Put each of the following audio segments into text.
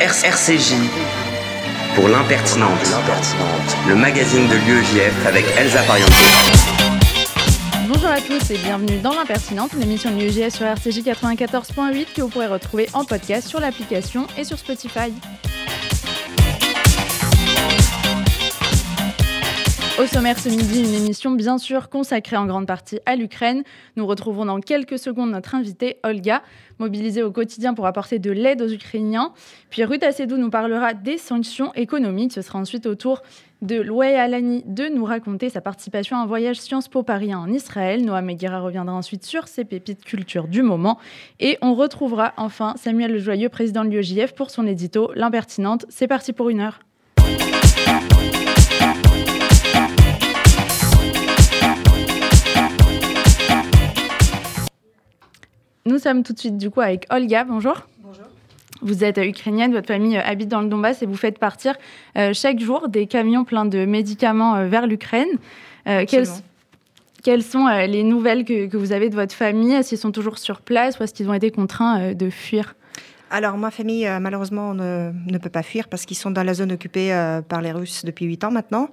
RCJ pour l'impertinente, le magazine de l'UEJF avec Elsa Pariente. Bonjour à tous et bienvenue dans l'impertinente, l'émission de l'UEJF sur RCJ 94.8 que vous pourrez retrouver en podcast sur l'application et sur Spotify. Au sommaire ce midi, une émission bien sûr consacrée en grande partie à l'Ukraine. Nous retrouverons dans quelques secondes notre invitée Olga, mobilisée au quotidien pour apporter de l'aide aux Ukrainiens. Puis Ruth Assedou nous parlera des sanctions économiques. Ce sera ensuite au tour de Loué Alani de nous raconter sa participation à un voyage Sciences Po Paris en Israël. Noah Meguera reviendra ensuite sur ses pépites culture du moment. Et on retrouvera enfin Samuel Le Joyeux, président de l'UEJF, pour son édito L'impertinente. C'est parti pour une heure. Nous sommes tout de suite du coup avec Olga. Bonjour. Bonjour. Vous êtes ukrainienne, votre famille euh, habite dans le Donbass et vous faites partir euh, chaque jour des camions pleins de médicaments euh, vers l'Ukraine. Euh, quelles, quelles, sont euh, les nouvelles que, que, vous avez de votre famille? Est-ce qu'ils sont toujours sur place ou est-ce qu'ils ont été contraints euh, de fuir? Alors, ma famille, euh, malheureusement, ne, ne, peut pas fuir parce qu'ils sont dans la zone occupée euh, par les Russes depuis 8 ans maintenant.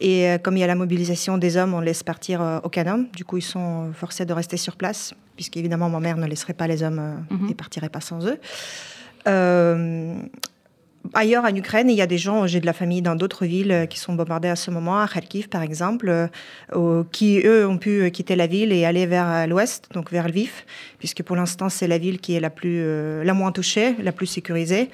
Et euh, comme il y a la mobilisation des hommes, on laisse partir euh, aucun homme. Du coup, ils sont forcés de rester sur place, puisqu'évidemment, ma mère ne laisserait pas les hommes mm -hmm. et partirait pas sans eux. Euh, ailleurs en Ukraine, il y a des gens, j'ai de la famille dans d'autres villes qui sont bombardées à ce moment, à Kharkiv par exemple, euh, qui eux ont pu quitter la ville et aller vers l'ouest, donc vers Lviv, puisque pour l'instant c'est la ville qui est la, plus, euh, la moins touchée, la plus sécurisée.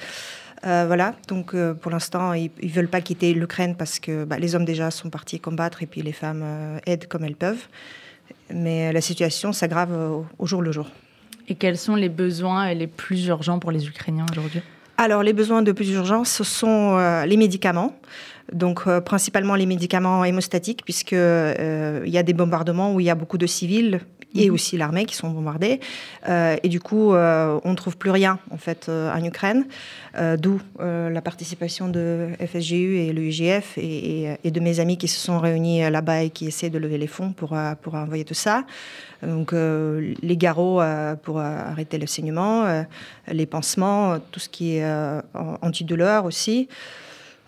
Euh, voilà, donc euh, pour l'instant, ils ne veulent pas quitter l'Ukraine parce que bah, les hommes déjà sont partis combattre et puis les femmes euh, aident comme elles peuvent. Mais la situation s'aggrave au jour le jour. Et quels sont les besoins les plus urgents pour les Ukrainiens aujourd'hui? Alors, les besoins de plus urgence, ce sont euh, les médicaments. Donc, euh, principalement les médicaments hémostatiques, puisqu'il euh, y a des bombardements où il y a beaucoup de civils et mmh. aussi l'armée qui sont bombardés. Euh, et du coup, on ne trouve plus rien, en fait, en Ukraine. D'où la participation de FSGU et l'UIGF et, et, et, de mes amis qui se sont réunis là-bas et qui essaient de lever les fonds pour, pour envoyer tout ça. Donc, euh, les garrots euh, pour euh, arrêter le saignement, les pansements, tout ce qui est antidouleur aussi.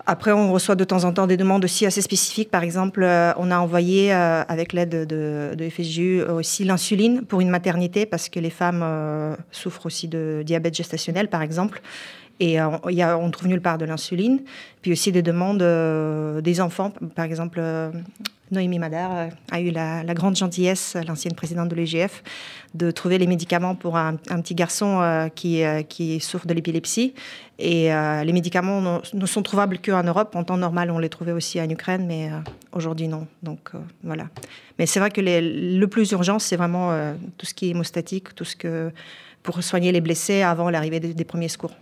Après, on reçoit de temps en temps des demandes aussi assez spécifiques. Par exemple, on a envoyé, avec l'aide de, de, aussi l'insuline pour une maternité parce que les femmes souffrent aussi de diabète gestationnel, par exemple. Et euh, y a, on trouve nulle part de l'insuline. Puis aussi des demandes euh, des enfants. Par exemple, euh, Noémie Madar a eu la, grande gentillesse, l'ancienne présidente de l'EGF, de trouver les médicaments pour un, petit garçon euh, qui, euh, souffre de l'épilepsie. Et euh, les médicaments ne sont trouvables qu'en Europe. En temps normal, on les trouvait aussi en Ukraine, mais aujourd'hui, non. Donc voilà. Mais c'est vrai que le plus urgent, c'est vraiment tout ce qui est hémostatique, tout ce que pour soigner les blessés avant l'arrivée des premiers secours.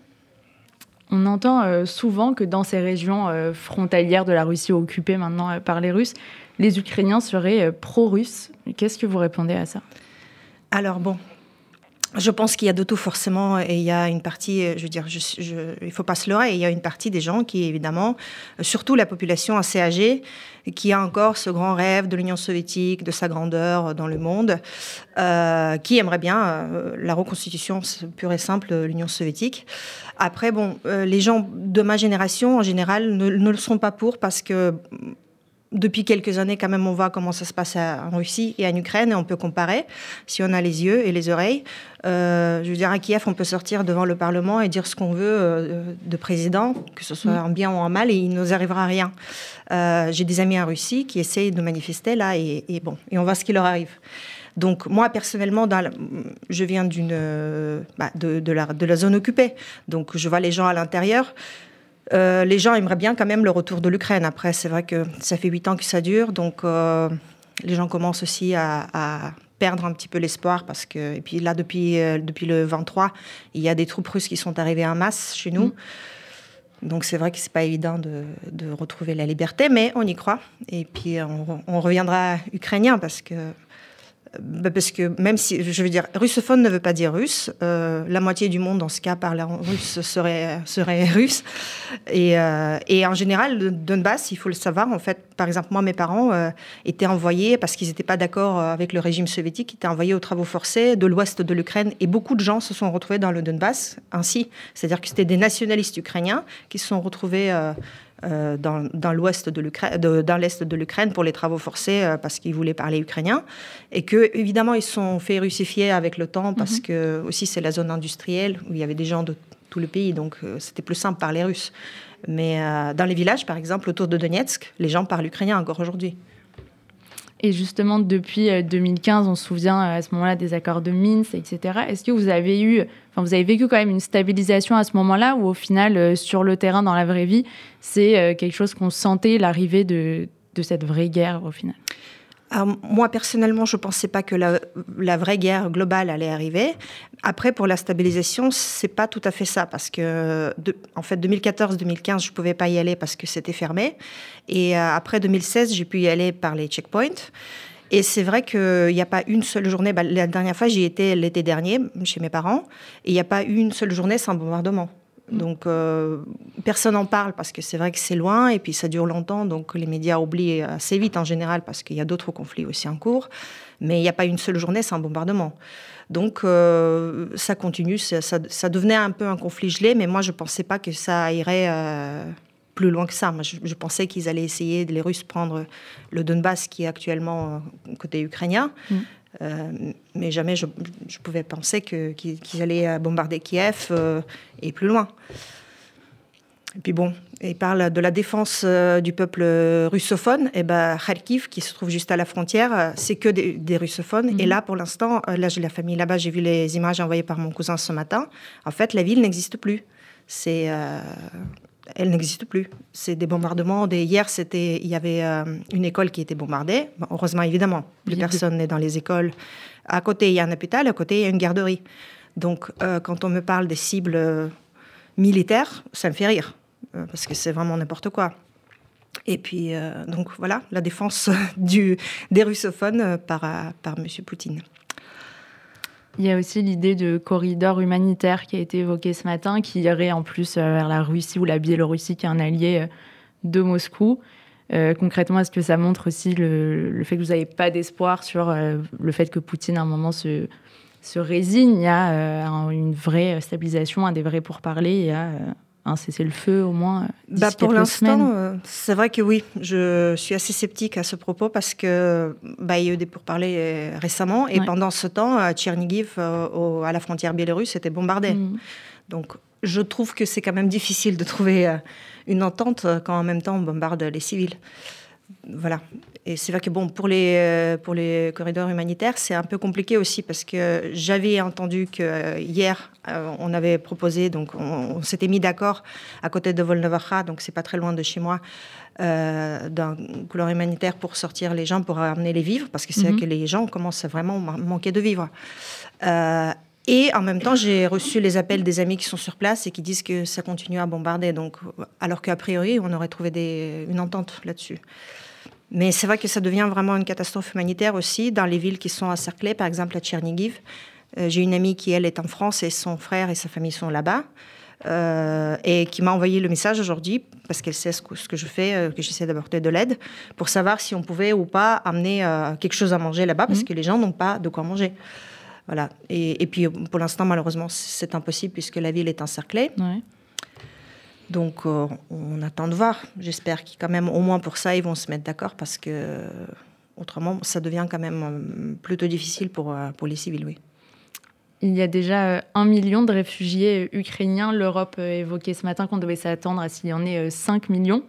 On entend euh, souvent que dans ces régions euh, frontalières de la Russie occupées maintenant euh, par les Russes, les Ukrainiens seraient pro-russes. Qu'est-ce que vous répondez à ça? Alors bon, je pense qu'il y a de tout forcément et il y a une partie, je veux dire, je, je, il faut pas se leurrer, il y a une partie des gens qui évidemment, surtout la population assez âgée, qui a encore ce grand rêve de l'Union soviétique, de sa grandeur dans le monde, euh, qui aimerait bien euh, la reconstitution pure et simple de l'Union soviétique. Après, bon, euh, les gens de ma génération en général ne, ne le sont pas pour parce que depuis quelques années, quand même, on voit comment ça se passe en Russie et en Ukraine, et on peut comparer si on a les yeux et les oreilles. Euh, je veux dire, à Kiev, on peut sortir devant le Parlement et dire ce qu'on veut euh, de président, que ce soit en bien ou en mal, et il ne nous arrivera rien. Euh, J'ai des amis en Russie qui essayent de manifester là, et, et, bon, et on voit ce qui leur arrive. Donc moi personnellement, dans la, je viens d'une bah, de, de, la, de la zone occupée, donc je vois les gens à l'intérieur. Euh, les gens aimeraient bien quand même le retour de l'Ukraine. Après, c'est vrai que ça fait huit ans que ça dure, donc euh, les gens commencent aussi à, à perdre un petit peu l'espoir parce que et puis là depuis euh, depuis le 23 il y a des troupes russes qui sont arrivées en masse chez nous mmh. donc c'est vrai que c'est pas évident de, de, retrouver la liberté mais on y croit et puis on, on reviendra ukrainien parce que parce que même si, je veux dire, russophone ne veut pas dire russe. Euh, la moitié du monde, dans ce cas, parle russe, serait, russe. Et, euh, et, en général, Donbass, il faut le savoir, en fait, par exemple, moi, mes parents euh, étaient envoyés, parce qu'ils n'étaient pas d'accord avec le régime soviétique, étaient envoyés aux travaux forcés de l'ouest de l'Ukraine. Et beaucoup de gens se sont retrouvés dans le Donbass ainsi. C'est-à-dire que c'était des nationalistes ukrainiens qui se sont retrouvés euh, dans, dans l'ouest de l'Ukraine, dans l'est de l'Ukraine pour les travaux forcés euh, parce qu'ils voulaient parler ukrainien et que évidemment ils sont fait russifier avec le temps parce mhm. que aussi c'est la zone industrielle où il y avait des gens de tout le pays donc euh, c'était plus simple parler russe. Mais dans les villages par exemple autour de Donetsk, les gens parlent ukrainien encore aujourd'hui. Et justement, depuis 2015, on se souvient à ce moment-là des accords de Minsk, etc. Est-ce que vous avez eu vous avez vécu quand même une stabilisation à ce moment-là, où au final, euh, sur le terrain, dans la vraie vie, c'est euh, quelque chose qu'on sentait l'arrivée de, cette vraie guerre au final moi, personnellement, je ne pensais pas que la, vraie guerre globale allait arriver. Après, pour la stabilisation, c'est pas tout à fait ça, parce que, en fait, 2014-2015, je pouvais pas y aller parce que c'était fermé. Et euh, après 2016, j'ai pu y aller par les checkpoints. Et c'est vrai qu'il n'y a pas une seule journée. Bah, la dernière fois, j'y étais l'été dernier chez mes parents, et il n'y a pas une seule journée sans bombardement. Mm. Donc euh, personne n'en parle parce que c'est vrai que c'est loin et puis ça dure longtemps, donc les médias oublient assez vite en général parce qu'il y a d'autres conflits aussi en cours. Mais il n'y a pas une seule journée sans bombardement. Donc euh, ça continue, ça, ça, devenait un peu un conflit gelé, mais moi je ne pensais pas que ça irait euh, plus loin que ça. Moi, je, pensais qu'ils allaient essayer, les Russes, prendre le Donbass, qui est actuellement euh, côté ukrainien. Mm. Euh, mais jamais je, pouvais penser qu'ils allaient euh, bombarder Kiev et plus loin. Et puis bon, il parle de la défense du peuple russophone. Et ben, Kharkiv, qui se trouve juste à la frontière, c'est que des, russophones. Et mm-hmm. là, pour l'instant, là, j'ai la famille là-bas. J'ai vu les images envoyées par mon cousin ce matin. En fait, la ville n'existe plus. C'est elle n'existe plus. C'est des bombardements. Hier, c'était, il y avait euh, une école qui était bombardée. heureusement, évidemment, plus personne n'est dans les écoles. À côté, il y a un hôpital. À côté, il y a une garderie. Donc, euh, quand on me parle des cibles euh, militaires, ça me fait rire parce que c'est vraiment n'importe quoi. Et puis, donc voilà, la défense du, des russophones par, par M. Poutine. Il y a aussi l'idée de corridor humanitaire qui a été évoqué ce matin, qui irait en plus euh, vers la Russie ou la Biélorussie, qui est un allié euh, de Moscou. Euh, concrètement, est-ce que ça montre aussi le, fait que vous n'avez pas d'espoir sur le fait que Poutine, à un moment, se, se résigne? À une vraie stabilisation, à des vrais pourparlers et à un cessez-le-feu au moins bah Pour l'instant, euh, c'est vrai que oui, je suis assez sceptique à ce propos parce que bah, il y a eu des pourparlers euh, récemment et pendant ce temps, Tchernigiv, euh, à la frontière biélorusse, était bombardé. Mm. Donc je trouve que c'est quand même difficile de trouver une entente quand en même temps on bombarde les civils voilà. Et c'est vrai que bon, pour les, euh, pour les corridors humanitaires, c'est un peu compliqué aussi parce que j'avais entendu que euh, hier, euh, on avait proposé, donc on, s'était mis d'accord à côté de Volnovakha, donc c'est pas très loin de chez moi, d'un couloir humanitaire pour sortir les gens, pour amener les vivres, parce que c'est vrai mhm. que les gens commencent à vraiment manquer de vivres. Et en même temps, j'ai reçu les appels des amis qui sont sur place et qui disent que ça continue à bombarder. Donc, alors qu'a priori, on aurait trouvé des, une entente là-dessus. Mais c'est vrai que ça devient vraiment une catastrophe humanitaire aussi dans les villes qui sont encerclées, par exemple à Tchernigiv. Euh, j'ai une amie qui, elle, est en France et son frère et sa famille sont là-bas. Euh, et qui m'a envoyé le message aujourd'hui, parce qu'elle sait ce que, ce que, je fais, euh, que j'essaie d'apporter de l'aide, pour savoir si on pouvait ou pas amener quelque chose à manger là-bas, parce mmh. que les gens n'ont pas de quoi manger. Voilà. Et, puis, pour l'instant, malheureusement, c'est impossible puisque la ville est encerclée. Donc, euh, on attend de voir. J'espère qu'ils, quand même, au moins pour ça, ils vont se mettre d'accord parce que autrement, ça devient quand même euh, plutôt difficile pour, euh, pour les civils, oui. Il y a déjà un million de réfugiés ukrainiens. L'Europe évoquait ce matin qu'on devait s'attendre à s'il y en ait 5 millions.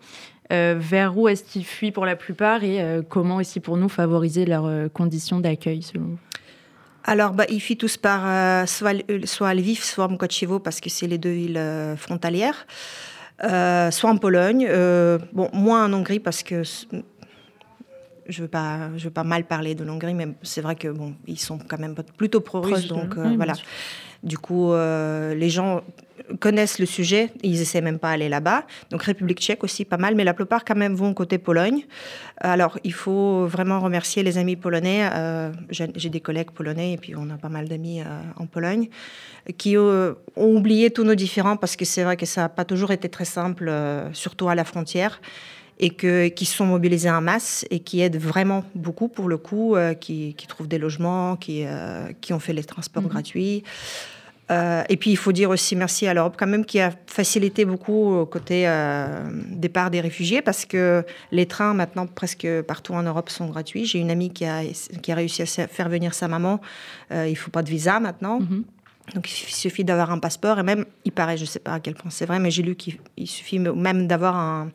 vers où est-ce qu'ils fuient pour la plupart et comment aussi pour nous favoriser leurs conditions d'accueil selon vous? Alors, bah, ils fuient tous par euh, soit, soit Lviv, soit Mkochivo, parce que c'est les deux villes euh, frontalières, euh, soit en Pologne, bon, moins en Hongrie, parce que je ne veux, pas, je veux pas mal parler de l'Hongrie, mais c'est vrai que bon, ils sont quand même plutôt pro-russes, donc voilà. Du coup, les gens connaissent le sujet, ils essaient même pas d'aller là-bas. Donc République tchèque aussi pas mal, mais la plupart quand même vont côté Pologne. Alors il faut vraiment remercier les amis polonais. Euh, j'ai des collègues polonais et puis on a pas mal d'amis euh, en Pologne qui ont oublié tous nos différends parce que c'est vrai que ça n'a pas toujours été très simple, surtout à la frontière et que, qui sont mobilisés en masse et qui aident vraiment beaucoup pour le coup, qui, qui, trouvent des logements, qui, qui ont fait les transports mhm. gratuits. Euh, et puis il faut dire aussi merci à l'Europe quand même qui a facilité beaucoup au côté euh, départ des réfugiés parce que les trains maintenant presque partout en Europe sont gratuits. J'ai une amie qui a, qui a réussi à faire venir sa maman. Euh, il ne faut pas de visa maintenant. Mhm. Donc il suffit d'avoir un passeport et même, il paraît, je ne sais pas à quel point c'est vrai, mais j'ai lu qu'il suffit même d'avoir un,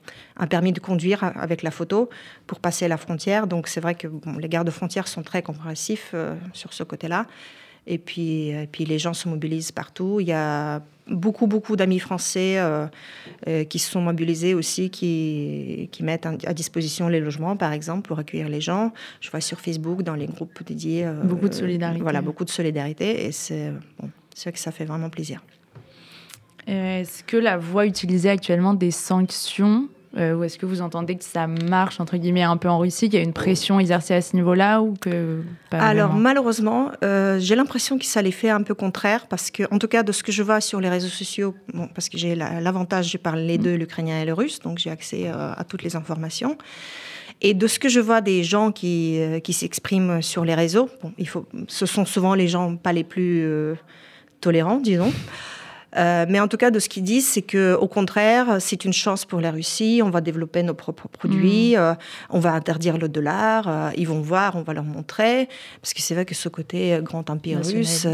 permis de conduire avec la photo pour passer la frontière. Donc c'est vrai que les gardes frontières sont très compréhensifs sur ce côté-là. Et puis, et puis les gens se mobilisent partout. Il y a beaucoup, beaucoup d'amis français euh, euh, qui se sont mobilisés aussi, qui, qui mettent à disposition les logements, par exemple, pour accueillir les gens. Je vois sur Facebook, dans les groupes dédiés. Euh, beaucoup de solidarité. voilà, beaucoup de solidarité. Et c'est bon, vrai que ça fait vraiment plaisir. Est-ce que la voie utilisée actuellement des sanctions euh, ou est-ce que vous entendez que ça marche, entre guillemets, un peu en Russie, qu'il y a une pression exercée à ce niveau-là ou que Alors, malheureusement, euh, j'ai l'impression que ça les fait un peu contraire, parce que, en tout cas, de ce que je vois sur les réseaux sociaux, bon, parce que j'ai l'avantage, je parle les mm. deux, l'ukrainien et le russe, donc j'ai accès euh, à toutes les informations. Et de ce que je vois des gens qui, qui s'expriment sur les réseaux, bon, il faut, ce sont souvent les gens pas les plus tolérants, disons. Euh, mais en tout cas, de ce qu'ils disent, c'est que au contraire, c'est une chance pour la Russie. On va développer nos propres produits, mm. euh, on va interdire le dollar. Euh, ils vont voir, on va leur montrer, parce que c'est vrai que ce côté grand empire russe,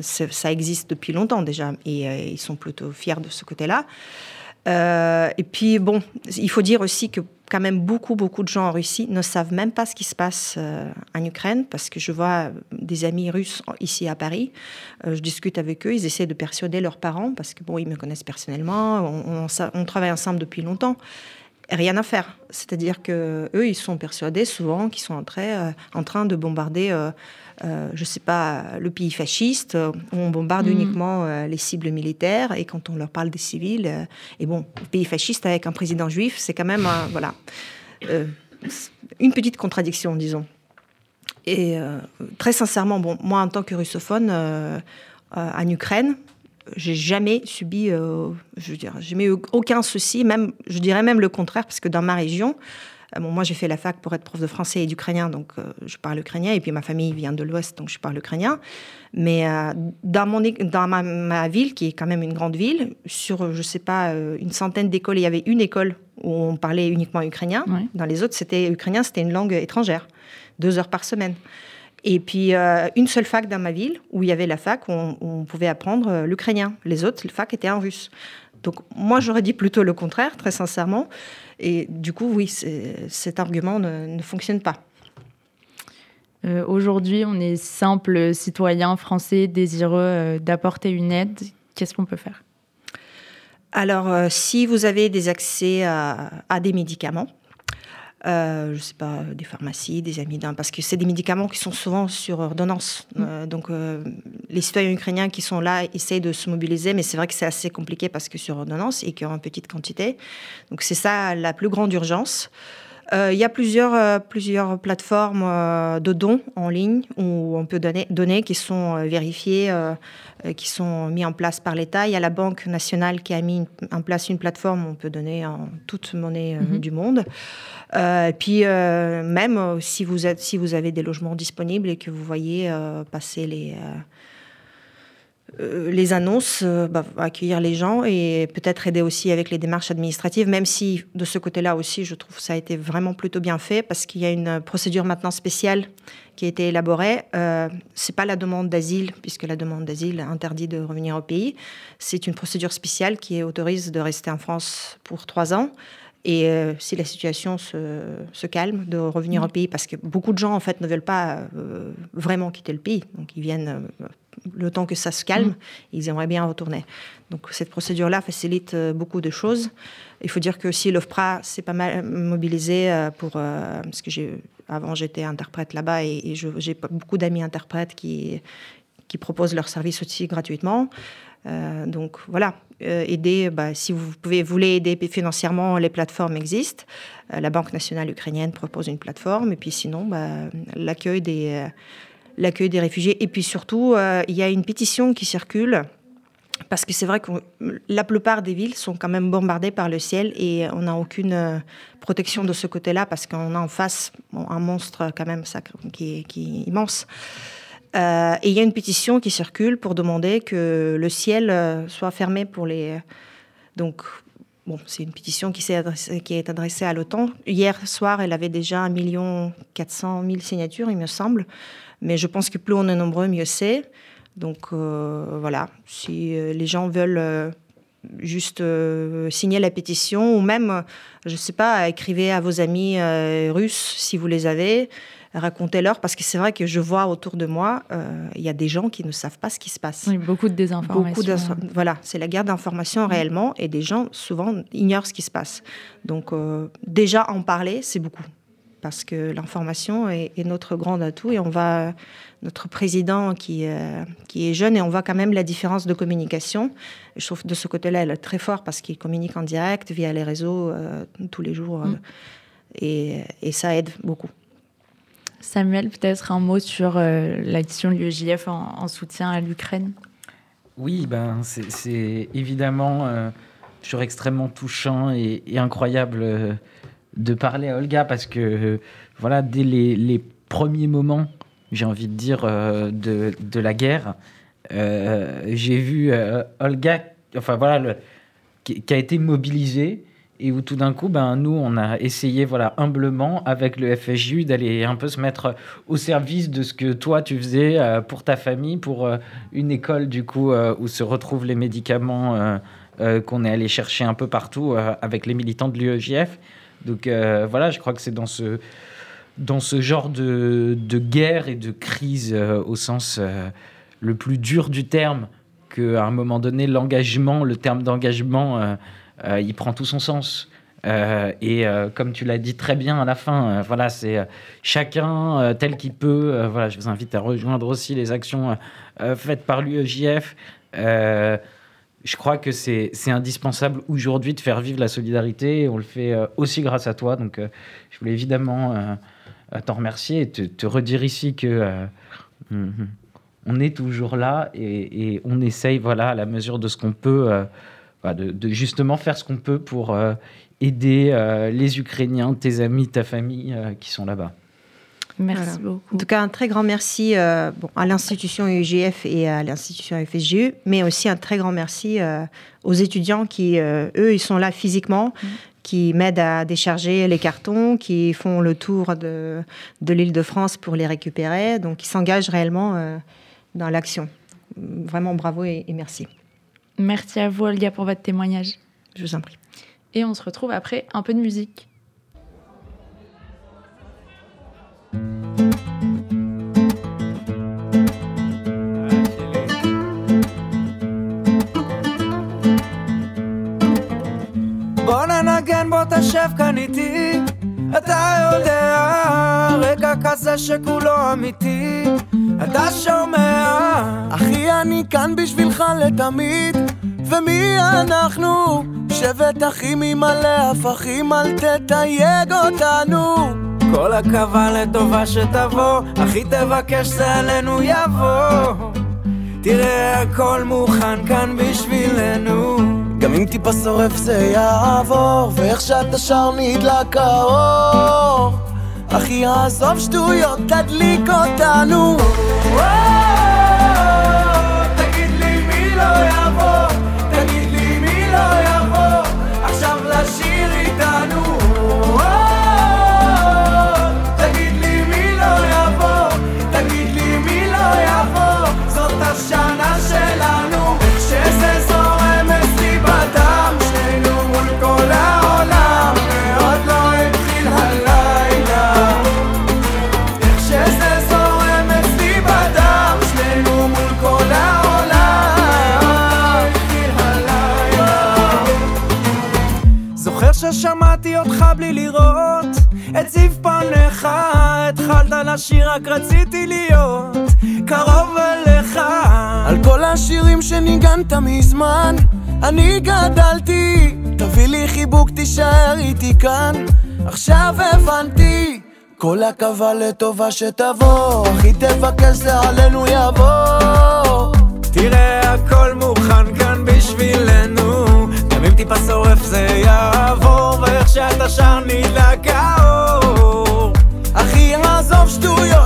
ça existe depuis longtemps déjà, et ils sont plutôt fiers de ce côté-là. Et puis bon, il faut dire aussi que quand même beaucoup, beaucoup de gens en Russie ne savent même pas ce qui se passe euh, en Ukraine, parce que je vois des amis russes ici à Paris, euh, je discute avec eux, ils essaient de persuader leurs parents, parce que bon, ils me connaissent personnellement, on, on travaille ensemble depuis longtemps rien à faire. C'est-à-dire que eux, ils sont persuadés souvent qu'ils sont en train, euh, en train de bombarder, euh, euh, je sais pas, le pays fasciste. on bombarde mm. uniquement les cibles militaires et quand on leur parle des civils, et bon, le pays fasciste avec un président juif, c'est quand même, voilà, une petite contradiction, disons. Et très sincèrement, bon, moi en tant que russophone en Ukraine, j'ai jamais subi, euh, je veux dire, j'ai eu aucun souci, même, je dirais même le contraire, parce que dans ma région, euh, bon, moi j'ai fait la fac pour être prof de français et d'ukrainien, donc euh, je parle ukrainien, et puis ma famille vient de l'Ouest, donc je parle ukrainien. Mais dans, mon, dans ma, ville, qui est quand même une grande ville, sur, je sais pas, une centaine d'écoles, il y avait une école où on parlait uniquement ukrainien. Dans les autres, c'était ukrainien, c'était une langue étrangère, deux heures par semaine. Et puis, euh, une seule fac dans ma ville, où il y avait la fac, où on, pouvait apprendre euh, l'ukrainien. Les autres, les facs étaient en russe. Donc, moi, j'aurais dit plutôt le contraire, très sincèrement. Et du coup, oui, cet argument ne, fonctionne pas. Euh, aujourd'hui, on est simple citoyen français désireux d'apporter une aide. Qu'est-ce qu'on peut faire? Alors, si vous avez des accès à des médicaments, euh, je ne sais pas, des pharmacies, des amidins, parce que c'est des médicaments qui sont souvent sur ordonnance. Mm. Euh, donc euh, les citoyens ukrainiens qui sont là essayent de se mobiliser, mais c'est vrai que c'est assez compliqué parce que sur ordonnance et une petite quantité. Donc c'est ça la plus grande urgence. Il y a plusieurs, plusieurs plateformes de dons en ligne où on peut donner, donner qui sont vérifiées, qui sont mis en place par l'État. Il y a la Banque nationale qui a mis en place une plateforme où on peut donner en toute monnaie mm-hmm. du monde. Euh, et puis euh, même euh, si vous êtes, si vous avez des logements disponibles et que vous voyez passer les les annonces, bah, accueillir les gens et peut-être aider aussi avec les démarches administratives, même si de ce côté-là aussi, je trouve que ça a été vraiment plutôt bien fait parce qu'il y a une procédure maintenant spéciale qui a été élaborée. Euh, c'est pas la demande d'asile, puisque la demande d'asile interdit de revenir au pays. C'est une procédure spéciale qui autorise de rester en France pour trois ans. Et euh, si la situation se, se, calme, de revenir au pays, parce que beaucoup de gens en fait ne veulent pas euh, vraiment quitter le pays, donc ils viennent euh, le temps que ça se calme, ils aimeraient bien retourner. Donc cette procédure-là facilite beaucoup de choses. Il faut dire que aussi l'OFPRA s'est pas mal mobilisé pour parce que avant j'étais interprète là-bas et, et j'ai beaucoup d'amis interprètes qui qui proposent leurs services aussi gratuitement. Donc voilà, aider, bah, si vous voulez aider financièrement, les plateformes existent. la Banque nationale ukrainienne propose une plateforme, et puis sinon, bah, l'accueil des, réfugiés. Et puis surtout, il y a une pétition qui circule parce que c'est vrai que la plupart des villes sont quand même bombardées par le ciel et on n'a aucune euh, protection de ce côté-là parce qu'on a en face un monstre quand même ça, qui, est, immense. Euh, et il y a une pétition qui circule pour demander que le ciel euh, soit fermé pour les... Donc, bon, c'est une pétition qui, est adressée à l'OTAN. Hier soir, elle avait déjà 1 400 000 signatures, il me semble. Mais je pense que plus on est nombreux, mieux c'est. Donc euh, voilà, si euh, les gens veulent euh, juste signer la pétition ou même, je ne sais pas, écrivez à vos amis russes si vous les avez, racontez-leur parce que c'est vrai que je vois autour de moi, il y a des gens qui ne savent pas ce qui se passe. Oui, beaucoup de désinformation. Beaucoup voilà, c'est la guerre d'information mm. réellement et des gens souvent ignorent ce qui se passe. Donc déjà en parler, c'est beaucoup parce que l'information est, notre grand atout et on va notre président qui, euh, qui est jeune et on voit quand même la différence de communication. Je trouve de ce côté-là, elle est très fort parce qu'il communique en direct via les réseaux euh, tous les jours euh, mm. et, et, ça aide beaucoup. Samuel, peut-être un mot sur l'action de l'UEJF en, soutien à l'Ukraine? Oui, ben, c'est évidemment toujours extrêmement touchant et, incroyable de parler à Olga parce que, voilà, dès les, premiers moments j'ai envie de dire, euh, de, de, la guerre. Euh, j'ai vu euh, Olga, enfin voilà, qui, a été mobilisée et où tout d'un coup, ben, nous, on a essayé, voilà, humblement, avec le FSJU, d'aller un peu se mettre au service de ce que toi, tu faisais pour ta famille, pour une école, du coup, où se retrouvent les médicaments qu'on est allé chercher un peu partout avec les militants de l'UEJF. Donc voilà, je crois que c'est dans ce dans ce genre de, guerre et de crise euh, au sens euh, le plus dur du terme, qu'à un moment donné, l'engagement, le terme d'engagement, euh, il prend tout son sens. et comme tu l'as dit très bien à la fin, voilà, c'est chacun tel qu'il peut. voilà, je vous invite à rejoindre aussi les actions faites par l'UEJF. je crois que c'est indispensable aujourd'hui de faire vivre la solidarité. Et on le fait aussi grâce à toi. Donc, je voulais évidemment t'en remercier et te, redire ici que euh, on est toujours là et, on essaye, voilà, à la mesure de ce qu'on peut, euh, de, justement faire ce qu'on peut pour euh, aider les Ukrainiens, tes amis, ta famille qui sont là-bas. Merci beaucoup. En tout cas, un très grand merci bon, à l'institution UGF et à l'institution FSGU, mais aussi un très grand merci aux étudiants qui, eux, ils sont là physiquement. Mmh qui m'aident à décharger les cartons, qui font le tour de, de l'île de France pour les récupérer. Donc, ils s'engagent réellement euh, dans l'action. Vraiment bravo et, et, merci. Merci à vous, Olga, pour votre témoignage. Je vous en prie. Et on se retrouve après un peu de musique. בוא תשב כאן איתי אתה יודע, רגע כזה שכולו אמיתי אתה שומע? אחי אני כאן בשבילך לתמיד. ומי אנחנו? שבט אחים עם מלא הפכים אל תתייג אותנו. כל עכבה לטובה שתבוא, אחי תבקש זה עלינו יבוא. תראה הכל מוכן כאן בשבילנו. גם אם טיפה שורף זה יעבור ואיך שאתה שר נדלק האור אחי עזוב שטויות תדליק אותנו. תגיד התחלת לשיר רק רציתי להיות קרוב אליך. על כל השירים שניגנת מזמן אני גדלתי. תביא לי חיבוק תישאר איתי כאן. עכשיו הבנתי כל עכבה לטובה שתבוא. אחי תבקש זה עלינו יבוא. תראה הכל מוכן כאן בשבילנו. גם אם טיפה שורף זה יעבור ואיך שאתה שר נדלק do you?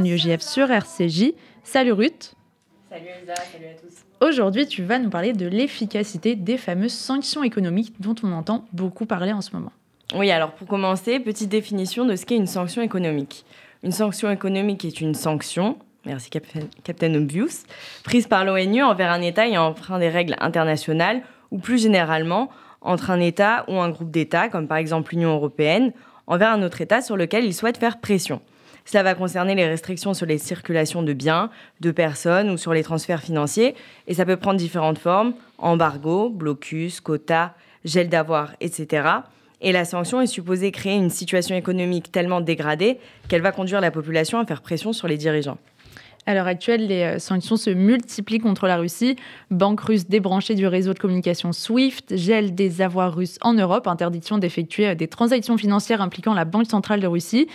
L'émission l'UEJF sur RCJ. Salut Ruth. Salut Elsa, salut à tous. Aujourd'hui, tu vas nous parler de l'efficacité des fameuses sanctions économiques dont on entend beaucoup parler en ce moment. Oui, alors pour commencer, petite définition de ce qu'est une sanction économique. Une sanction économique est une sanction, merci Captain, Captain Obvious, prise par l'ONU envers un État ayant enfreint des règles internationales ou plus généralement entre un État ou un groupe d'États, comme par exemple l'Union européenne, envers un autre État sur lequel il souhaite faire pression. Cela va concerner les restrictions sur les circulations de biens, de personnes ou sur les transferts financiers, et ça peut prendre différentes formes, embargo, blocus, quota, gel d'avoir, etc. Et la sanction est supposée créer une situation économique tellement dégradée qu'elle va conduire la population à faire pression sur les dirigeants. À l'heure actuelle, les euh, sanctions se multiplient contre la Russie. Banque russe débranchée du réseau de communication SWIFT, gel des avoirs russes en Europe, interdiction d'effectuer euh, des transactions financières impliquant la Banque centrale de Russie.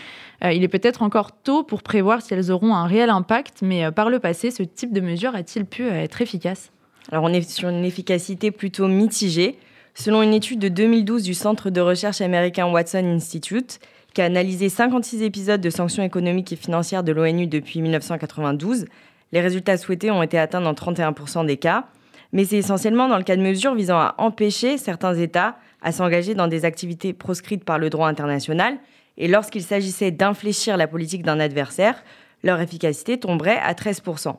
Euh, il est peut-être encore tôt pour prévoir si elles auront un réel impact, mais par le passé, ce type de mesure a-t-il pu être efficace? Alors on est sur une efficacité plutôt mitigée. Selon une étude de 2012 du centre de recherche américain Watson Institute, qui a analysé 56 épisodes de sanctions économiques et financières de l'ONU depuis 1992, les résultats souhaités ont été atteints dans 31% des cas. Mais c'est essentiellement dans le cas de mesures visant à empêcher certains États à s'engager dans des activités proscrites par le droit international. Et lorsqu'il s'agissait d'infléchir la politique d'un adversaire, leur efficacité tomberait à 13%.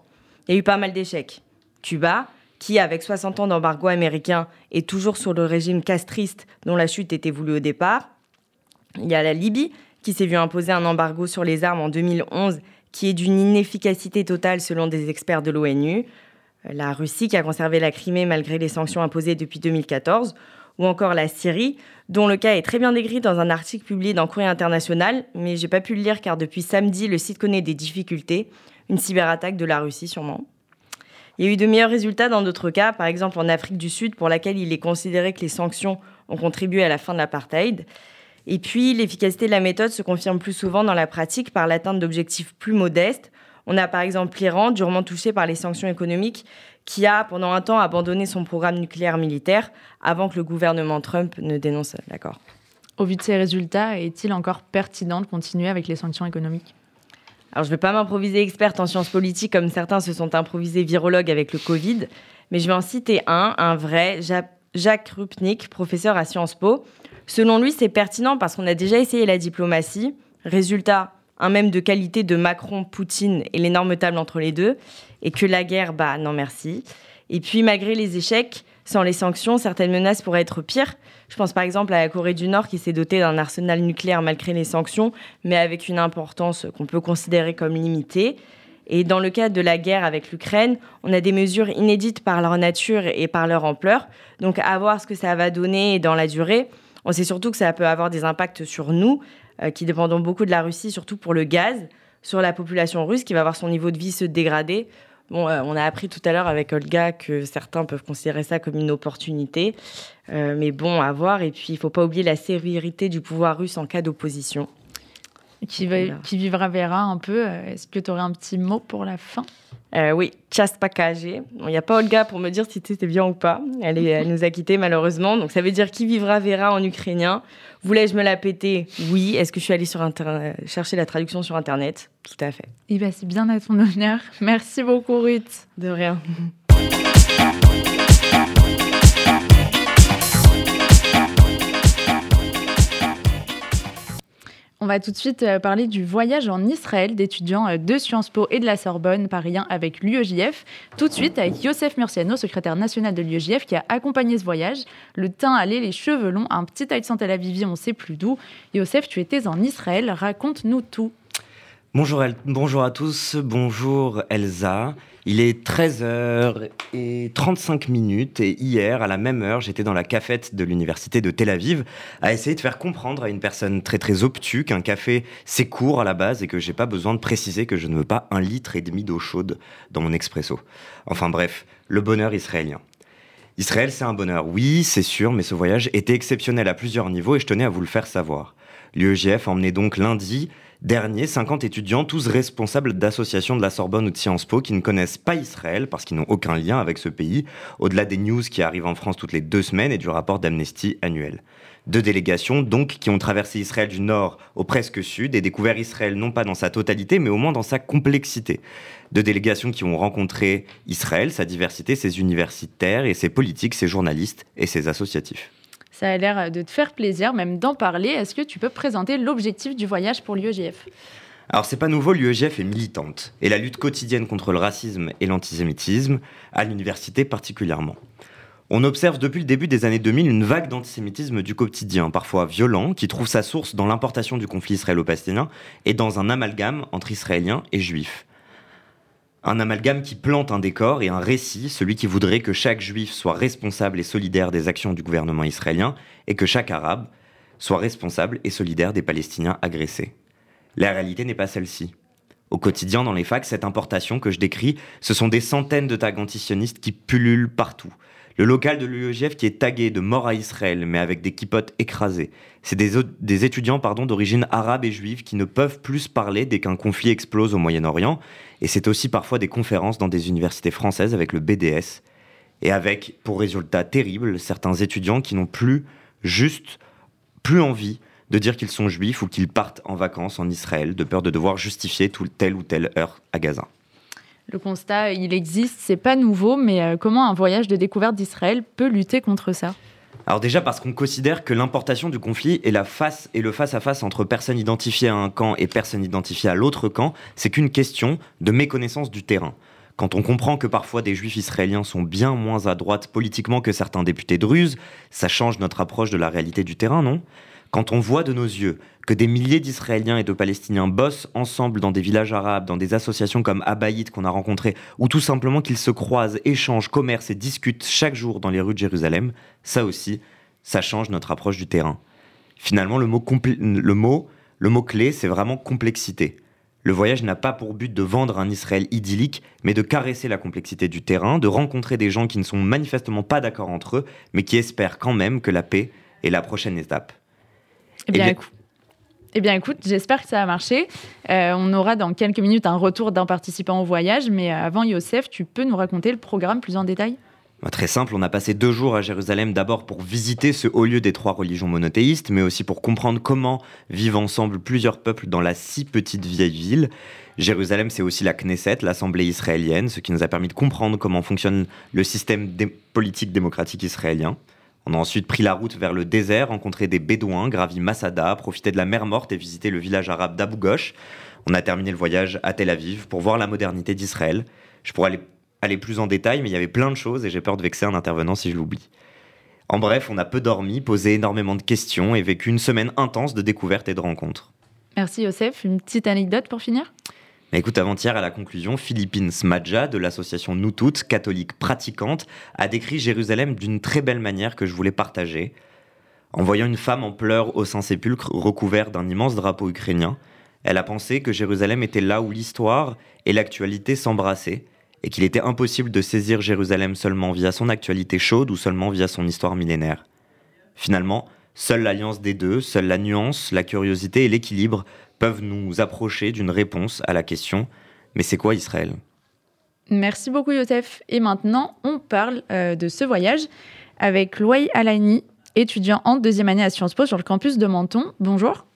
Il y a eu pas mal d'échecs. Cuba, qui, avec 60 ans d'embargo américain, est toujours sur le régime castriste dont la chute était voulue au départ. Il y a la Libye, qui s'est vu imposer un embargo sur les armes en 2011, qui est d'une inefficacité totale selon des experts de l'ONU. La Russie, qui a conservé la Crimée malgré les sanctions imposées depuis 2014. Ou encore la Syrie, dont le cas est très bien décrit dans un article publié dans Courrier International, mais j'ai pas pu le lire car depuis samedi, le site connaît des difficultés. Une cyberattaque de la Russie, sûrement. Il y a eu de meilleurs résultats dans d'autres cas, par exemple en Afrique du Sud, pour laquelle il est considéré que les sanctions ont contribué à la fin de l'apartheid. Et puis, l'efficacité de la méthode se confirme plus souvent dans la pratique par l'atteinte d'objectifs plus modestes. On a par exemple l'Iran, durement touché par les sanctions économiques, qui a pendant un temps abandonné son programme nucléaire militaire avant que le gouvernement Trump ne dénonce l'accord. Au vu de ces résultats, est-il encore pertinent de continuer avec les sanctions économiques? Alors, je ne vais pas m'improviser experte en sciences politiques comme certains se sont improvisés virologues avec le Covid, mais je vais en citer un, un vrai, Jacques Rupnik, professeur à Sciences Po. Selon lui, c'est pertinent parce qu'on a déjà essayé la diplomatie. Résultat, un même de qualité de Macron, Poutine et l'énorme table entre les deux. Et que la guerre, bah non merci. Et puis, malgré les échecs, sans les sanctions, certaines menaces pourraient être pires. Je pense par exemple à la Corée du Nord qui s'est dotée d'un arsenal nucléaire malgré les sanctions, mais avec une importance qu'on peut considérer comme limitée. Et dans le cas de la guerre avec l'Ukraine, on a des mesures inédites par leur nature et par leur ampleur. Donc à voir ce que ça va donner dans la durée. On sait surtout que ça peut avoir des impacts sur nous, euh, qui dépendons beaucoup de la Russie, surtout pour le gaz. sur la population russe qui va voir son niveau de vie se dégrader. Bon, euh, on a appris tout à l'heure avec Olga que certains peuvent considérer ça comme une opportunité. Euh, mais bon, à voir. Et puis, il ne faut pas oublier la sévérité du pouvoir russe en cas d'opposition. Qui, qui vivra verra un peu. Est-ce que tu aurais un petit mot pour la fin? Euh, oui, Chast Il n'y a pas Olga pour me dire si c'était bien ou pas. Elle, elle nous a quittés malheureusement. Donc ça veut dire qui vivra verra en ukrainien? Voulais-je me la péter? Oui. Est-ce que je suis allée sur chercher la traduction sur Internet? Tout à fait. Eh bien, c'est bien à ton honneur. Merci beaucoup, Ruth. De rien. Va tout de suite euh, parler du voyage en Israël d'étudiants euh, de Sciences Po et de la Sorbonne, parisiens avec l'UEJF. Tout de suite avec Youssef Murciano, secrétaire national de l'UEJF, qui a accompagné ce voyage. Le teint allé, les cheveux longs, un petit accent la Vivi, on sait plus d'où. Youssef, tu étais en Israël, raconte-nous tout. Bonjour, bonjour à tous, bonjour Elsa. Il est 13h35 minutes et hier, à la même heure, j'étais dans la cafette de l'université de Tel Aviv à essayer de faire comprendre à une personne très très obtue qu'un café c'est court à la base et que j'ai pas besoin de préciser que je ne veux pas un litre et demi d'eau chaude dans mon expresso. Enfin bref, le bonheur israélien. Israël, c'est un bonheur, oui, c'est sûr, mais ce voyage était exceptionnel à plusieurs niveaux et je tenais à vous le faire savoir. L'UEGF emmenait donc lundi Dernier, 50 étudiants, tous responsables d'associations de la Sorbonne ou de Sciences Po, qui ne connaissent pas Israël parce qu'ils n'ont aucun lien avec ce pays, au-delà des news qui arrivent en France toutes les deux semaines et du rapport d'Amnesty annuel. Deux délégations, donc, qui ont traversé Israël du nord au presque sud et découvert Israël non pas dans sa totalité, mais au moins dans sa complexité. Deux délégations qui ont rencontré Israël, sa diversité, ses universitaires et ses politiques, ses journalistes et ses associatifs. Ça a l'air de te faire plaisir, même d'en parler. Est-ce que tu peux présenter l'objectif du voyage pour l'UEJF alors c'est pas nouveau, l'UEJF est militante, et la lutte quotidienne contre le racisme et l'antisémitisme, à l'université particulièrement. On observe depuis le début des années 2000 une vague d'antisémitisme du quotidien, parfois violent, qui trouve sa source dans l'importation du conflit israélo-palestinien et dans un amalgame entre Israéliens et Juifs. Un amalgame qui plante un décor et un récit, celui qui voudrait que chaque juif soit responsable et solidaire des actions du gouvernement israélien et que chaque arabe soit responsable et solidaire des Palestiniens agressés. La réalité n'est pas celle-ci. Au quotidien, dans les facs, cette importation que je décris, ce sont des centaines de tags antisionistes qui pullulent partout, le local de l'UEGF qui est tagué de mort à Israël, mais avec des kipotes écrasées. C'est des, étudiants pardon, d'origine arabe et juive qui ne peuvent plus parler dès qu'un conflit explose au Moyen-Orient. Et c'est aussi parfois des conférences dans des universités françaises avec le BDS. Et avec, pour résultat terrible, certains étudiants qui n'ont plus juste, plus envie de dire qu'ils sont juifs ou qu'ils partent en vacances en Israël, de peur de devoir justifier telle ou telle heure à Gaza. Le constat, il existe, c'est pas nouveau, mais euh, comment un voyage de découverte d'Israël peut lutter contre ça? Alors déjà parce qu'on considère que l'importation du conflit et la face et le face à face entre personnes identifiées à un camp et personnes identifiées à l'autre camp, c'est qu'une question de méconnaissance du terrain. Quand on comprend que parfois des juifs israéliens sont bien moins à droite politiquement que certains députés druzes, ça change notre approche de la réalité du terrain, non? Quand on voit de nos yeux que des milliers d'Israéliens et de Palestiniens bossent ensemble dans des villages arabes, dans des associations comme Abaït qu'on a rencontrées, ou tout simplement qu'ils se croisent, échangent, commercent et discutent chaque jour dans les rues de Jérusalem, ça aussi, ça change notre approche du terrain. Finalement, le mot clé, c'est vraiment complexité. Le voyage n'a pas pour but de vendre un Israël idyllique, mais de caresser la complexité du terrain, de rencontrer des gens qui ne sont manifestement pas d'accord entre eux, mais qui espèrent quand même que la paix est la prochaine étape. Eh bien, écoute, eh bien, écoute, j'espère que ça a marché. Euh, on aura dans quelques minutes un retour d'un participant au voyage, mais avant, Youssef, tu peux nous raconter le programme plus en détail? Bah, Très simple, on a passé deux jours à Jérusalem d'abord pour visiter ce haut lieu des trois religions monothéistes, mais aussi pour comprendre comment vivent ensemble plusieurs peuples dans la si petite vieille ville. Jérusalem, c'est aussi la Knesset, l'Assemblée israélienne, ce qui nous a permis de comprendre comment fonctionne le système politique démocratique israélien. On a ensuite pris la route vers le désert, rencontré des Bédouins, gravi Masada, profité de la mer morte et visité le village arabe d'Abu Ghosh. On a terminé le voyage à Tel Aviv pour voir la modernité d'Israël. Je pourrais aller, aller plus en détail, mais il y avait plein de choses et j'ai peur de vexer un intervenant si je l'oublie. En bref, on a peu dormi, posé énormément de questions et vécu une semaine intense de découvertes et de rencontres. Merci Youssef. Une petite anecdote pour finir? Écoute, avant-hier, à la conclusion, Philippine Smadja de l'association Nous Toutes, catholique pratiquante, a décrit Jérusalem d'une très belle manière que je voulais partager. En voyant une femme en pleurs au Saint-Sépulcre recouvert d'un immense drapeau ukrainien, Elle a pensé que Jérusalem était là où l'histoire et l'actualité s'embrassaient, et qu'il était impossible de saisir Jérusalem seulement via son actualité chaude ou seulement via son histoire millénaire. Finalement, seule l'alliance des deux, seule la nuance, la curiosité et l'équilibre peuvent nous approcher d'une réponse à la question mais c'est quoi Israël? Merci beaucoup Youssef. Et maintenant, on parle euh, de ce voyage avec Louay Alani, étudiant en deuxième année à Sciences Po sur le campus de Menton. Bonjour.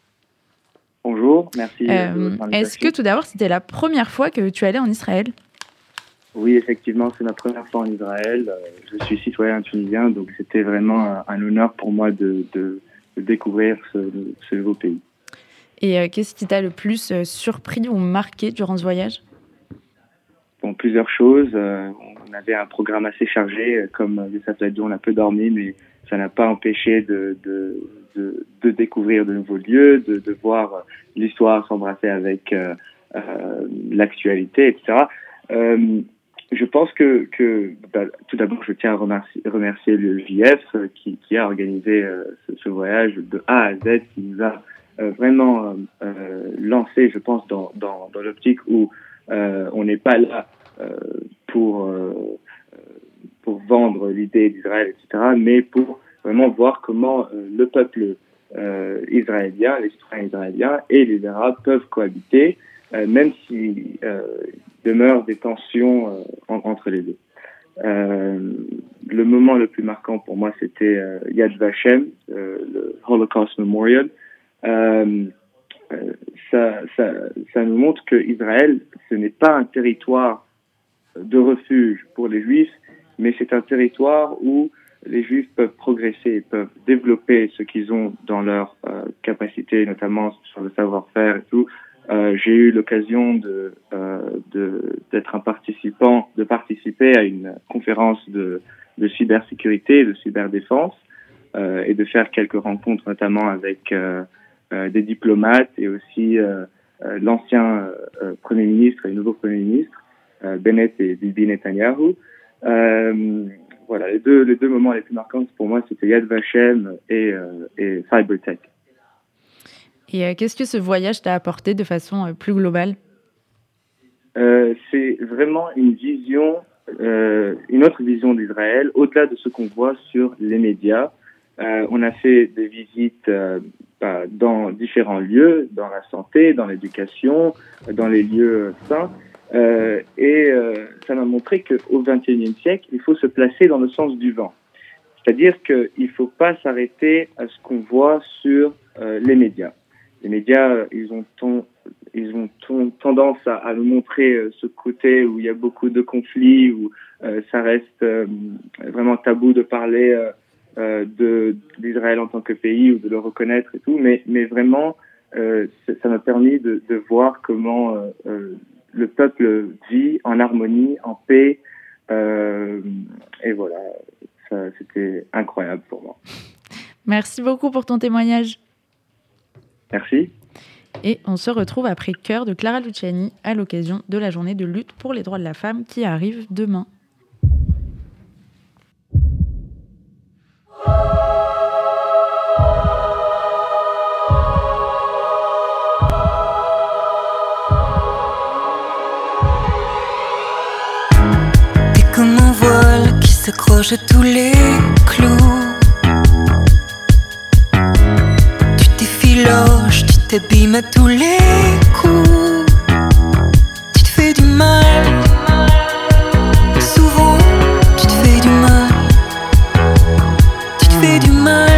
Bonjour, merci. Euh, Est-ce que tout d'abord, c'était la première fois que tu allais en Israël? Oui, effectivement, c'est ma première fois en Israël. Euh, je suis citoyen tunisien, donc c'était vraiment un, honneur pour moi de, de, découvrir ce, ce, nouveau pays. Et euh, qu'est-ce qui t'a le plus surpris ou marqué durant ce voyage? Bon, plusieurs choses. on avait un programme assez chargé, comme ça l'a dit, on a peu dormi, mais ça n'a pas empêché de, de, de, découvrir de nouveaux lieux, de, de voir l'histoire s'embrasser avec euh, euh, l'actualité, etc. Je pense que, bah, tout d'abord, je tiens à remercier, le JF euh, qui, a organisé euh, ce, voyage de A à Z, qui nous a euh, vraiment lancé, je pense, dans, dans, dans l'optique où on n'est pas là pour pour vendre l'idée d'Israël, etc., mais pour vraiment voir comment le peuple israélien, les citoyens israéliens et les Arabes peuvent cohabiter, même s'il demeure des tensions entre les deux. le moment le plus marquant pour moi, c'était Yad Vashem, le Holocaust Memorial. Ça, ça, ça, nous montre que Israël, ce n'est pas un territoire de refuge pour les Juifs, mais c'est un territoire où les Juifs peuvent progresser, peuvent développer ce qu'ils ont dans leur euh, capacité, notamment sur le savoir-faire et tout. Euh, j'ai eu l'occasion de euh, d'être un participant, de participer à une conférence de, de cybersécurité, de cyberdéfense, euh, et de faire quelques rencontres, notamment avec euh, euh, des diplomates et aussi l'ancien premier ministre et le nouveau premier ministre, Bennett et Bibi Netanyahu. Voilà, les deux, les deux moments les plus marquants pour moi, c'était Yad Vashem et, et Cybertech. Et euh, qu'est-ce que ce voyage t'a apporté de façon euh, plus globale? Euh, C'est vraiment une vision, une autre vision d'Israël, au-delà de ce qu'on voit sur les médias. on a fait des visites bah, dans différents lieux, dans la santé, dans l'éducation, dans les lieux sains. Et ça m'a montré qu'au XXIe siècle, il faut se placer dans le sens du vent. C'est-à-dire qu'il ne faut pas s'arrêter à ce qu'on voit sur les médias. Les médias, ils ont, ton, ils ont tendance à, nous montrer euh, ce côté où il y a beaucoup de conflits, où euh, ça reste euh, vraiment tabou de parler d'Israël en tant que pays ou de le reconnaître et tout. Mais, vraiment, ça m'a permis de, voir comment le peuple vit en harmonie, en paix. Euh, et voilà, c'était incroyable pour moi. Merci beaucoup pour ton témoignage. Merci. Et on se retrouve après Cœur de Clara Luciani à l'occasion de la journée de lutte pour les droits de la femme qui arrive demain. s'accroche à tous les tu t'abîmes à tous les coups. Tu te fais du mal. Souvent, tu te fais du mal. Tu te fais du mal.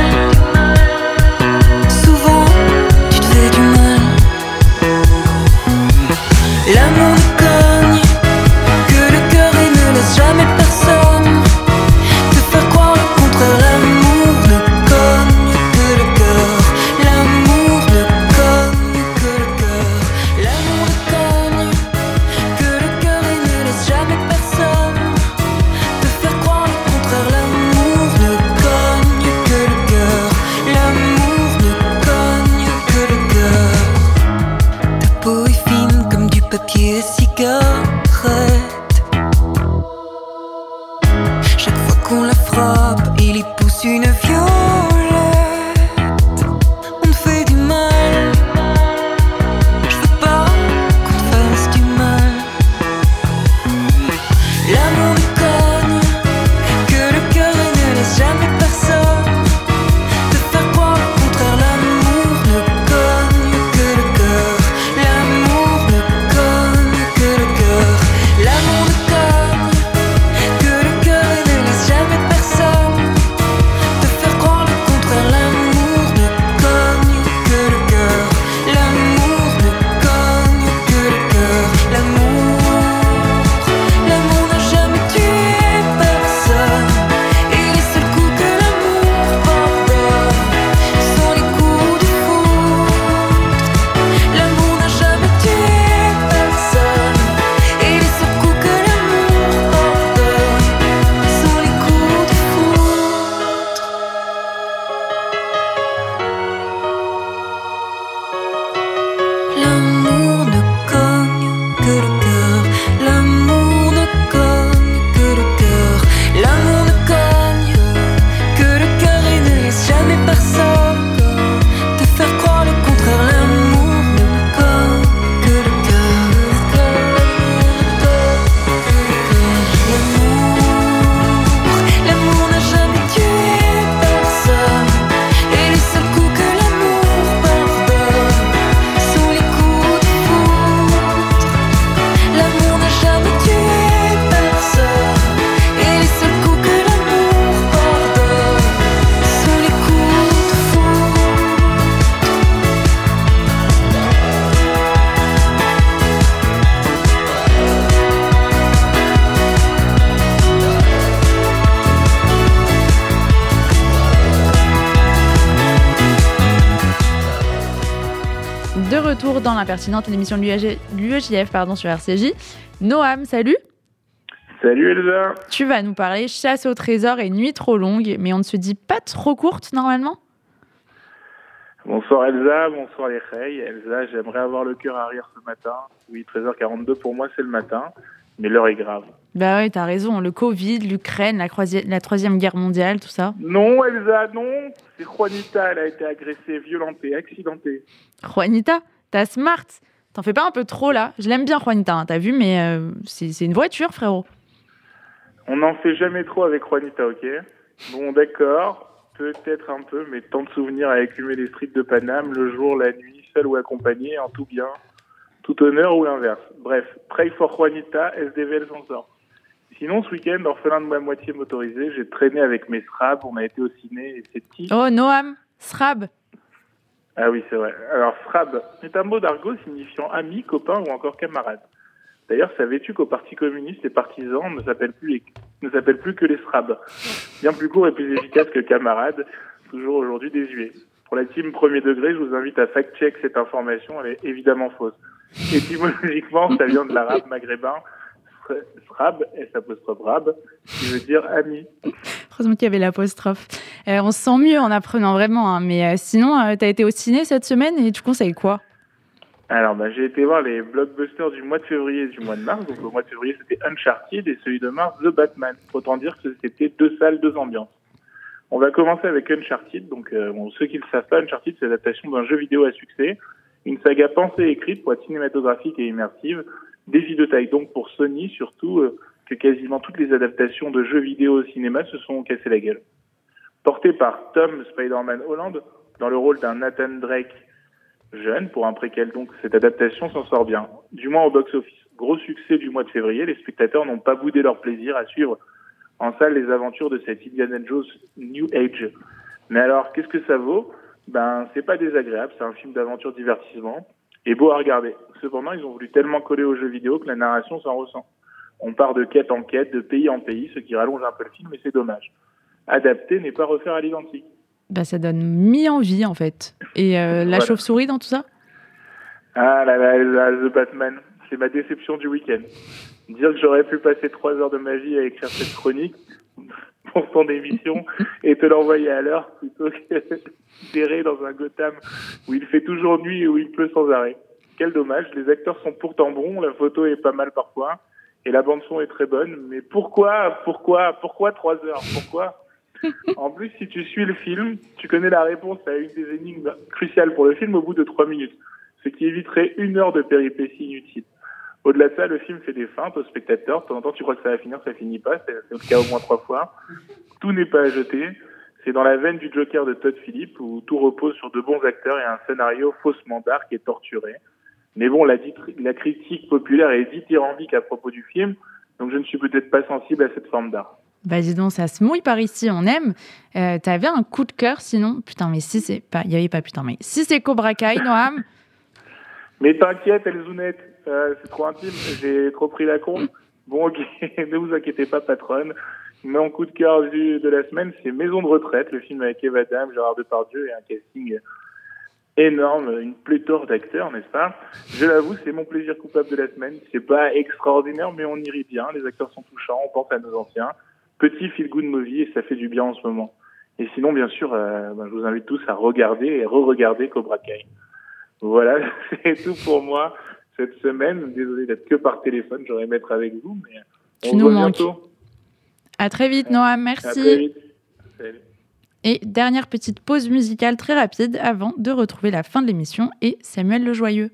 Souvent, tu te fais du mal. L'amour dans l'impertinente, l'émission de l'UEJF pardon, sur RCJ. Noam, salut Salut Elsa Tu vas nous parler chasse au trésor et nuit trop longue, mais on ne se dit pas trop courte normalement? Bonsoir Elsa, bonsoir les Rey. Elsa, j'aimerais avoir le cœur à rire ce matin. Oui, 13h42 pour moi c'est le matin, mais l'heure est grave. Bah ouais, t'as raison, le Covid, l'Ukraine, la, la troisième guerre mondiale, tout ça. Non Elsa, non C'est Juanita, elle a été agressée, violentée, accidentée. Juanita, t'as smart T'en fais pas un peu trop là Je l'aime bien Juanita, hein, t'as vu, mais euh, c'est une voiture frérot. On n'en fait jamais trop avec Juanita, ok? Bon d'accord, peut-être un peu, mais tant de souvenirs à écumer les streets de Paname, le jour, la nuit, seul ou accompagné, en tout bien, tout honneur ou l'inverse. Bref, pray for Juanita, SDV elle s'en sort. Sinon, ce week-end, orphelin de ma moitié motorisé, j'ai traîné avec mes SRAB, on a été au ciné et c'est petit. Oh Noam, Srab, Ah oui, c'est vrai. Alors, SRAB est un mot d'argot signifiant ami, copain ou encore camarade. D'ailleurs, savais-tu qu'au Parti communiste, les partisans ne s'appellent plus, les- plus que les SRAB Bien plus court et plus efficace que camarade, toujours aujourd'hui désuet. Pour la team premier degré, je vous invite à fact-check cette information, elle est évidemment fausse. Étymologiquement, ça vient de l'arabe maghrébin srab, S rab, qui veut dire ami. heureusement qu'il y avait l'apostrophe. Euh, on se sent mieux en apprenant vraiment, hein, mais euh, sinon, euh, t'as été au ciné cette semaine et tu conseilles quoi? Alors, bah, j'ai été voir les blockbusters du mois de février et du mois de mars. Donc, le mois de février, c'était Uncharted et celui de mars, The Batman. Autant dire que c'était deux salles, deux ambiances. On va commencer avec Uncharted. Donc, euh, bon, ceux qui ne le savent pas, Uncharted, c'est l'adaptation d'un jeu vidéo à succès. Une saga pensée et écrite pour être cinématographique et immersive. Défi de taille donc pour Sony, surtout euh, que quasiment toutes les adaptations de jeux vidéo au cinéma se sont cassées la gueule. Porté par Tom Spider-Man Holland dans le rôle d'un Nathan Drake jeune pour un préquel, donc cette adaptation s'en sort bien, du moins au box-office. Gros succès du mois de février, les spectateurs n'ont pas boudé leur plaisir à suivre en salle les aventures de cette Indiana Jones New Age. Mais alors, qu'est-ce que ça vaut? Ben, c'est pas désagréable, c'est un film d'aventure divertissement et beau à regarder. Cependant, ils ont voulu tellement coller aux jeux vidéo que la narration s'en ressent. On part de quête en quête, de pays en pays, ce qui rallonge un peu le film, et c'est dommage. Adapter n'est pas refaire à l'identique. Bah ça donne mi envie en fait. Et euh, la chauve-souris dans tout ça? Ah là là, là, The Batman, c'est ma déception du week-end. Dire que j'aurais pu passer trois heures de ma vie à écrire cette chronique pour ton émission et te l'envoyer à l'heure plutôt que d'errer dans un Gotham où il fait toujours nuit et où il pleut sans arrêt. Quel dommage, les acteurs sont pourtant bons, la photo est pas mal parfois et la bande son est très bonne, mais pourquoi, pourquoi, pourquoi trois heures Pourquoi En plus, si tu suis le film, tu connais la réponse à une des énigmes cruciales pour le film au bout de trois minutes ce qui éviterait une heure de péripéties inutiles. Au-delà de ça, le film fait des feintes aux spectateurs. De temps en temps, tu crois que ça va finir, ça finit pas. C'est le cas au moins trois fois. Tout n'est pas à jeter. C'est dans la veine du Joker de Todd Phillips où tout repose sur de bons acteurs et un scénario faussement dark et torturé. Mais bon, la, critique populaire est dithyrambique à propos du film, donc je ne suis peut-être pas sensible à cette forme d'art. Bah dis donc, ça se mouille par ici, on aime. Euh, T'avais un coup de cœur sinon? Putain, mais si c'est pas... Il y avait pas putain, mais si c'est Cobra Kai, Noam? Mais t'inquiète, Elzounette, euh, c'est trop intime, j'ai trop pris la con. Bon, ok, ne vous inquiétez pas, patronne. Mon coup de cœur de la semaine, c'est Maison de retraite, le film avec Eva Dam, Gérard Depardieu et un casting énorme, une pléthore d'acteurs, n'est-ce pas? Je l'avoue, c'est mon plaisir coupable de la semaine. C'est pas extraordinaire, mais on y rit bien. Les acteurs sont touchants, on pense à nos anciens. Petit feel-good movie et ça fait du bien en ce moment. Et sinon, bien sûr, euh, ben, je vous invite tous à regarder et re-regarder Cobra Kai. Voilà, c'est tout pour moi cette semaine. Désolé d'être que par téléphone, j'aurais aimé être avec vous, mais on se nous voit bientôt. À très vite, Noam, À très merci. vite. Et dernière petite pause musicale très rapide avant de retrouver la fin de l'émission et Samuel le Joyeux.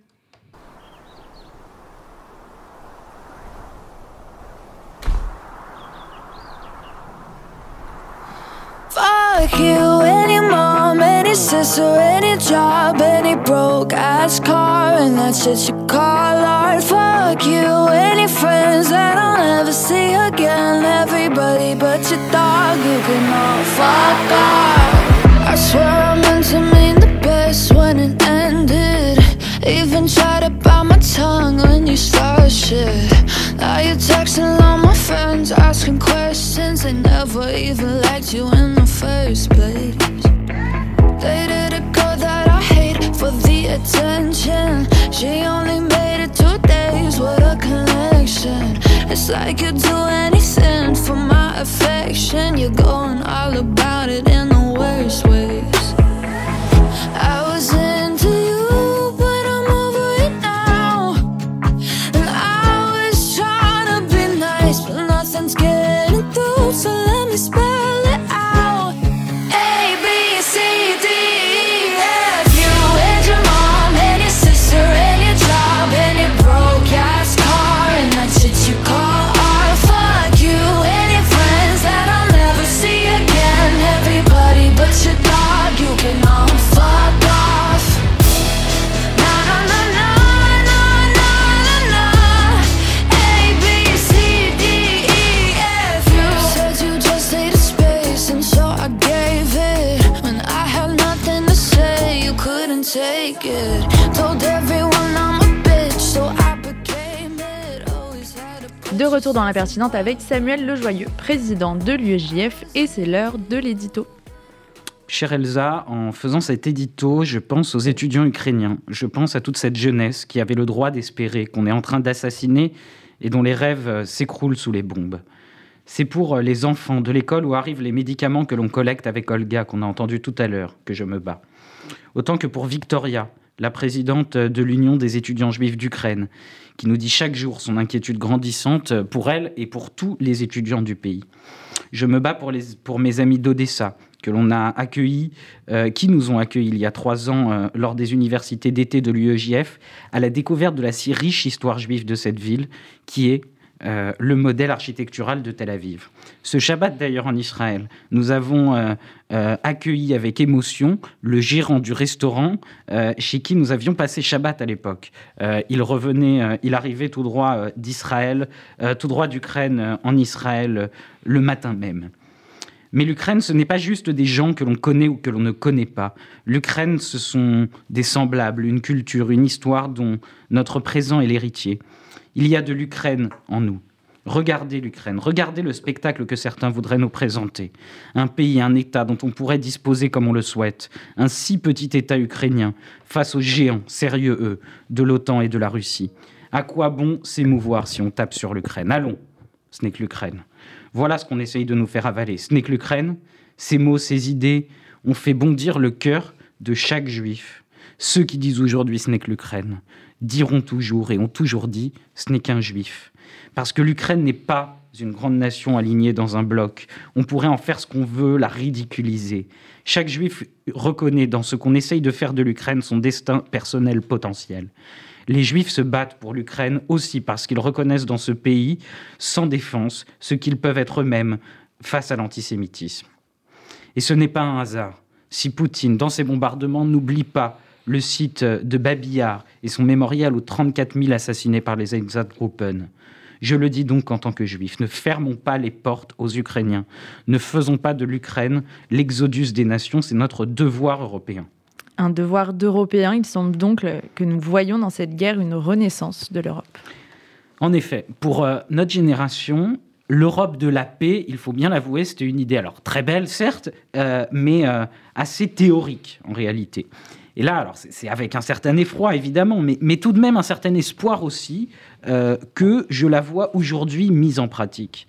Fuck you, any mom, any sister, any job, any broke ass car, and that's shit you call art. Fuck you, any friends that I'll never see. But you dog, you can all fuck off. I swear I meant to mean the best when it ended. Even tried to bite my tongue when you started shit. Now you're texting all my friends, asking questions. They never even liked you in the first place. Dated a girl that I hate for the attention. She only made it two days, what a connection. It's like you'd do anything affection. You're going all about it De retour dans la pertinente avec Samuel Lejoyeux, président de l'UEJF, et c'est l'heure de l'édito. Chère Elsa, en faisant cet édito, je pense aux étudiants ukrainiens. Je pense à toute cette jeunesse qui avait le droit d'espérer qu'on est en train d'assassiner et dont les rêves euh, s'écroulent sous les bombes. C'est pour euh, les enfants de l'école où arrivent les médicaments que l'on collecte avec Olga, qu'on a entendu tout à l'heure, que je me bats. Autant que pour Victoria, la présidente de l'Union des étudiants juifs d'Ukraine, qui nous dit chaque jour son inquiétude grandissante pour elle et pour tous les étudiants du pays. Je me bats pour, les, pour mes amis d'Odessa, que l'on a accueillis, euh, qui nous ont accueillis il y a trois ans euh, lors des universités d'été de l'UEJF, à la découverte de la si riche histoire juive de cette ville, qui est euh, le modèle architectural de Tel Aviv. Ce Shabbat d'ailleurs en Israël, nous avons euh, euh, accueilli avec émotion le gérant du restaurant euh, chez qui nous avions passé Shabbat à l'époque. Il revenait, il arrivait tout droit d'Israël, tout droit d'Ukraine en Israël le matin même. Mais l'Ukraine, ce n'est pas juste des gens que l'on connaît ou que l'on ne connaît pas. L'Ukraine, ce sont des semblables, une culture, une histoire dont notre présent est l'héritier. Il y a de l'Ukraine en nous. Regardez l'Ukraine, regardez le spectacle que certains voudraient nous présenter. Un pays, un État dont on pourrait disposer comme on le souhaite. Un si petit État ukrainien face aux géants, sérieux eux, de l'OTAN et de la Russie. À quoi bon s'émouvoir si on tape sur l'Ukraine? Allons, ce n'est que l'Ukraine. Voilà ce qu'on essaye de nous faire avaler. Ce n'est que l'Ukraine. Ces mots, ces idées ont fait bondir le cœur de chaque juif. Ceux qui disent aujourd'hui ce n'est que l'Ukraine diront toujours et ont toujours dit ce n'est qu'un juif. Parce que l'Ukraine n'est pas une grande nation alignée dans un bloc. On pourrait en faire ce qu'on veut, la ridiculiser. Chaque juif reconnaît dans ce qu'on essaye de faire de l'Ukraine son destin personnel potentiel. Les Juifs se battent pour l'Ukraine aussi parce qu'ils reconnaissent dans ce pays, sans défense, ce qu'ils peuvent être eux-mêmes face à l'antisémitisme. Et ce n'est pas un hasard si Poutine, dans ses bombardements, n'oublie pas le site de Babillard et son mémorial aux 34 000 assassinés par les Einsatzgruppen. Je le dis donc en tant que juif, ne fermons pas les portes aux Ukrainiens. Ne faisons pas de l'Ukraine l'exodus des nations, c'est notre devoir européen. Un devoir d'Européens, il semble donc que nous voyons dans cette guerre une renaissance de l'Europe. En effet, pour euh, notre génération, l'Europe de la paix, il faut bien l'avouer, c'était une idée alors très belle, certes, euh, mais euh, assez théorique en réalité. Et là, alors c'est c'est avec un certain effroi évidemment, mais, mais tout de même un certain espoir aussi euh, que je la vois aujourd'hui mise en pratique.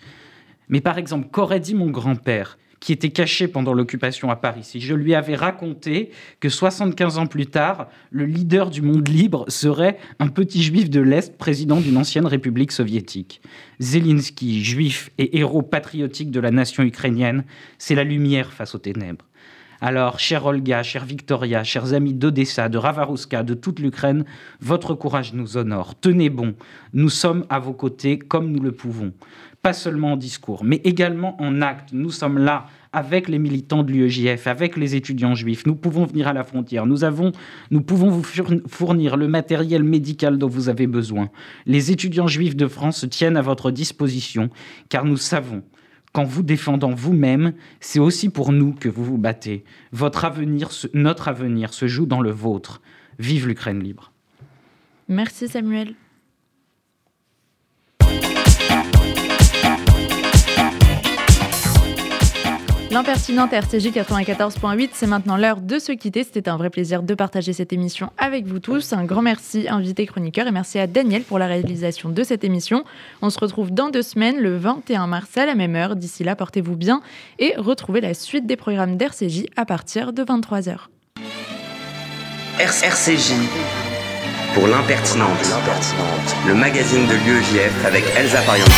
Mais par exemple, qu'aurait dit mon grand-père qui était caché pendant l'occupation à Paris, si je lui avais raconté que 75 ans plus tard, le leader du monde libre serait un petit juif de l'Est, président d'une ancienne république soviétique? Zelensky, juif et héros patriotique de la nation ukrainienne, c'est la lumière face aux ténèbres. Alors, chère Olga, chère Victoria, chers amis d'Odessa, de Ravarouska, de toute l'Ukraine, votre courage nous honore. Tenez bon, nous sommes à vos côtés comme nous le pouvons. Pas seulement en discours, mais également en actes. Nous sommes là avec les militants de l'UEJF, avec les étudiants juifs. Nous pouvons venir à la frontière. Nous, avons, nous pouvons vous fourn- fournir le matériel médical dont vous avez besoin. Les étudiants juifs de France se tiennent à votre disposition, car nous savons qu'en vous défendant vous-même, c'est aussi pour nous que vous vous battez. Votre avenir, notre avenir se joue dans le vôtre. Vive l'Ukraine libre. Merci Samuel. L'impertinente RCJ 94.8, c'est maintenant l'heure de se quitter. C'était un vrai plaisir de partager cette émission avec vous tous. Un grand merci, invité chroniqueur, et merci à Daniel pour la réalisation de cette émission. On se retrouve dans deux semaines, le 21 mars à la même heure. D'ici là, portez-vous bien et retrouvez la suite des programmes d'RCJ à partir de 23h. RCJ pour l'impertinente, le magazine de l'UEJF avec Elsa Pariente.